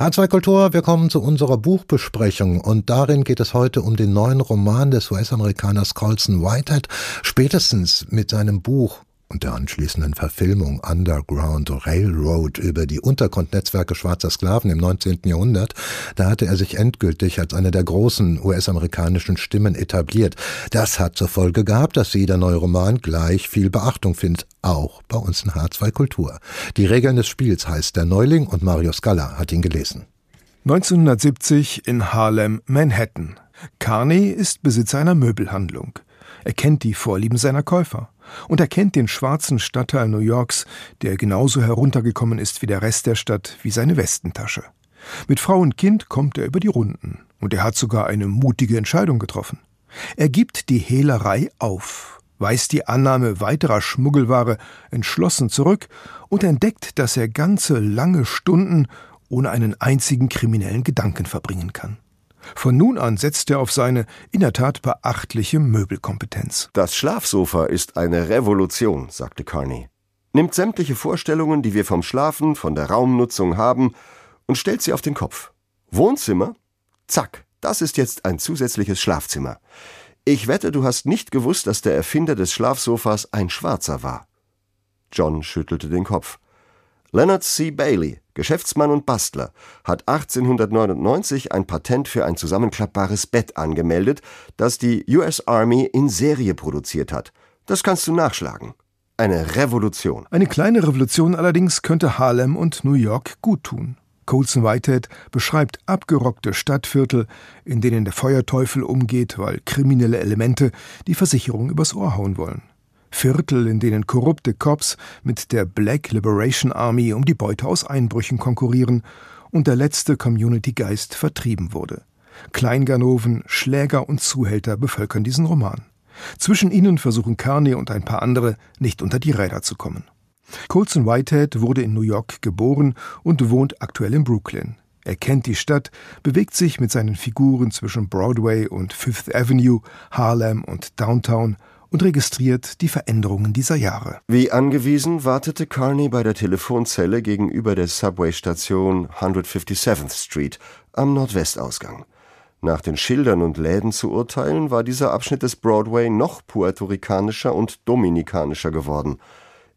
A2 Kultur, wir kommen zu unserer Buchbesprechung und darin geht es heute um den neuen Roman des US-Amerikaners Colson Whitehead. Spätestens mit seinem Buch und der anschließenden Verfilmung Underground Railroad über die Untergrundnetzwerke schwarzer Sklaven im 19. Jahrhundert, da hatte er sich endgültig als einer der großen US-amerikanischen Stimmen etabliert. Das hat zur Folge gehabt, dass jeder neue Roman gleich viel Beachtung findet, auch bei uns in H2 Kultur. Die Regeln des Spiels heißt Der Neuling und Mario Scala hat ihn gelesen. 1970 in Harlem, Manhattan. Carney ist Besitzer einer Möbelhandlung. Er kennt die Vorlieben seiner Käufer und er kennt den schwarzen Stadtteil New Yorks, der genauso heruntergekommen ist wie der Rest der Stadt, wie seine Westentasche. Mit Frau und Kind kommt er über die Runden und er hat sogar eine mutige Entscheidung getroffen. Er gibt die Hehlerei auf, weist die Annahme weiterer Schmuggelware entschlossen zurück und entdeckt, dass er ganze lange Stunden ohne einen einzigen kriminellen Gedanken verbringen kann. Von nun an setzt er auf seine in der Tat beachtliche Möbelkompetenz. Das Schlafsofa ist eine Revolution, sagte Carney. Nimmt sämtliche Vorstellungen, die wir vom Schlafen, von der Raumnutzung haben, und stellt sie auf den Kopf. Wohnzimmer? Zack, das ist jetzt ein zusätzliches Schlafzimmer. Ich wette, du hast nicht gewusst, dass der Erfinder des Schlafsofas ein Schwarzer war. John schüttelte den Kopf. Leonard C. Bailey, Geschäftsmann und Bastler, hat 1899 ein Patent für ein zusammenklappbares Bett angemeldet, das die US Army in Serie produziert hat. Das kannst du nachschlagen. Eine Revolution. Eine kleine Revolution allerdings könnte Harlem und New York gut tun. Colson Whitehead beschreibt abgerockte Stadtviertel, in denen der Feuerteufel umgeht, weil kriminelle Elemente die Versicherung übers Ohr hauen wollen. Viertel, in denen korrupte Cops mit der Black Liberation Army um die Beute aus Einbrüchen konkurrieren und der letzte Community-Geist vertrieben wurde. Kleinganoven, Schläger und Zuhälter bevölkern diesen Roman. Zwischen ihnen versuchen Carney und ein paar andere nicht unter die Räder zu kommen. Colson Whitehead wurde in New York geboren und wohnt aktuell in Brooklyn. Er kennt die Stadt, bewegt sich mit seinen Figuren zwischen Broadway und Fifth Avenue, Harlem und Downtown und registriert die Veränderungen dieser Jahre. Wie angewiesen wartete Carney bei der Telefonzelle gegenüber der Subway-Station 157th Street am Nordwestausgang. Nach den Schildern und Läden zu urteilen, war dieser Abschnitt des Broadway noch puerto-ricanischer und dominikanischer geworden.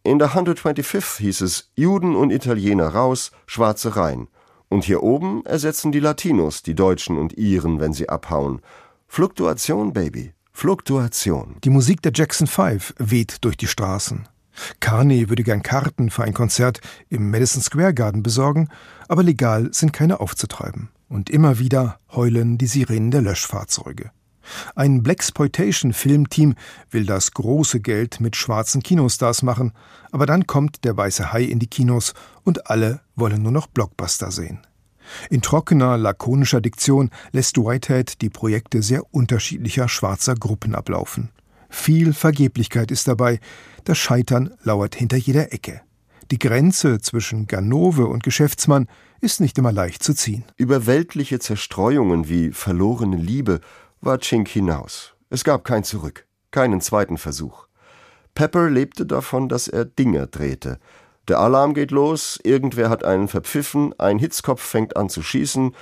In der 125th hieß es Juden und Italiener raus, Schwarze rein. Und hier oben ersetzen die Latinos die Deutschen und Iren, wenn sie abhauen. Fluktuation, Baby. Fluktuation. Die Musik der Jackson Five weht durch die Straßen. Carney würde gern Karten für ein Konzert im Madison Square Garden besorgen, aber legal sind keine aufzutreiben. Und immer wieder heulen die Sirenen der Löschfahrzeuge. Ein Blaxploitation-Filmteam will das große Geld mit schwarzen Kinostars machen, aber dann kommt der weiße Hai in die Kinos und alle wollen nur noch Blockbuster sehen. In trockener, lakonischer Diktion lässt Whitehead die Projekte sehr unterschiedlicher schwarzer Gruppen ablaufen. Viel Vergeblichkeit ist dabei, das Scheitern lauert hinter jeder Ecke. Die Grenze zwischen Ganove und Geschäftsmann ist nicht immer leicht zu ziehen. Über weltliche Zerstreuungen wie verlorene Liebe war Chink hinaus. Es gab kein Zurück, keinen zweiten Versuch. Pepper lebte davon, dass er Dinger drehte, der Alarm geht los, irgendwer hat einen verpfiffen, ein Hitzkopf fängt an zu schießen.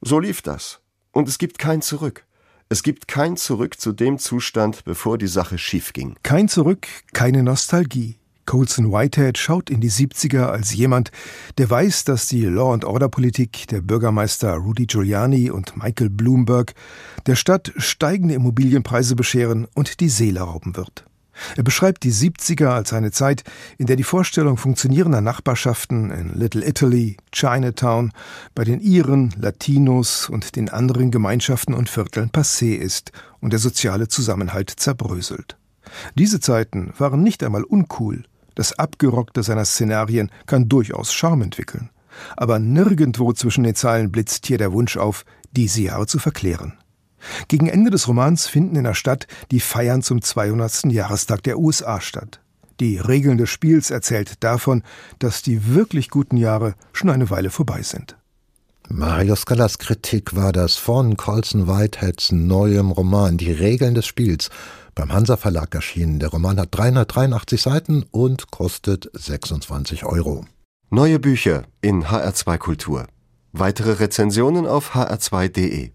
So lief das. Und es gibt kein Zurück. Es gibt kein Zurück zu dem Zustand, bevor die Sache schief ging. Kein Zurück, keine Nostalgie. Colson Whitehead schaut in die 70er als jemand, der weiß, dass die Law-and-Order-Politik der Bürgermeister Rudy Giuliani und Michael Bloomberg der Stadt steigende Immobilienpreise bescheren und die Seele rauben wird. Er beschreibt die 70er als eine Zeit, in der die Vorstellung funktionierender Nachbarschaften in Little Italy, Chinatown, bei den Iren, Latinos und den anderen Gemeinschaften und Vierteln passé ist und der soziale Zusammenhalt zerbröselt. Diese Zeiten waren nicht einmal uncool. Das Abgerockte seiner Szenarien kann durchaus Charme entwickeln. Aber nirgendwo zwischen den Zeilen blitzt hier der Wunsch auf, diese Jahre zu verklären. Gegen Ende des Romans finden in der Stadt die Feiern zum 200. Jahrestag der USA statt. Die Regeln des Spiels erzählt davon, dass die wirklich guten Jahre schon eine Weile vorbei sind. Mario Scallas Kritik war das von Colson Whiteheads neuem Roman Die Regeln des Spiels beim Hansa Verlag erschienen. Der Roman hat 383 Seiten und kostet 26 Euro. Neue Bücher in HR2 Kultur. Weitere Rezensionen auf hr2.de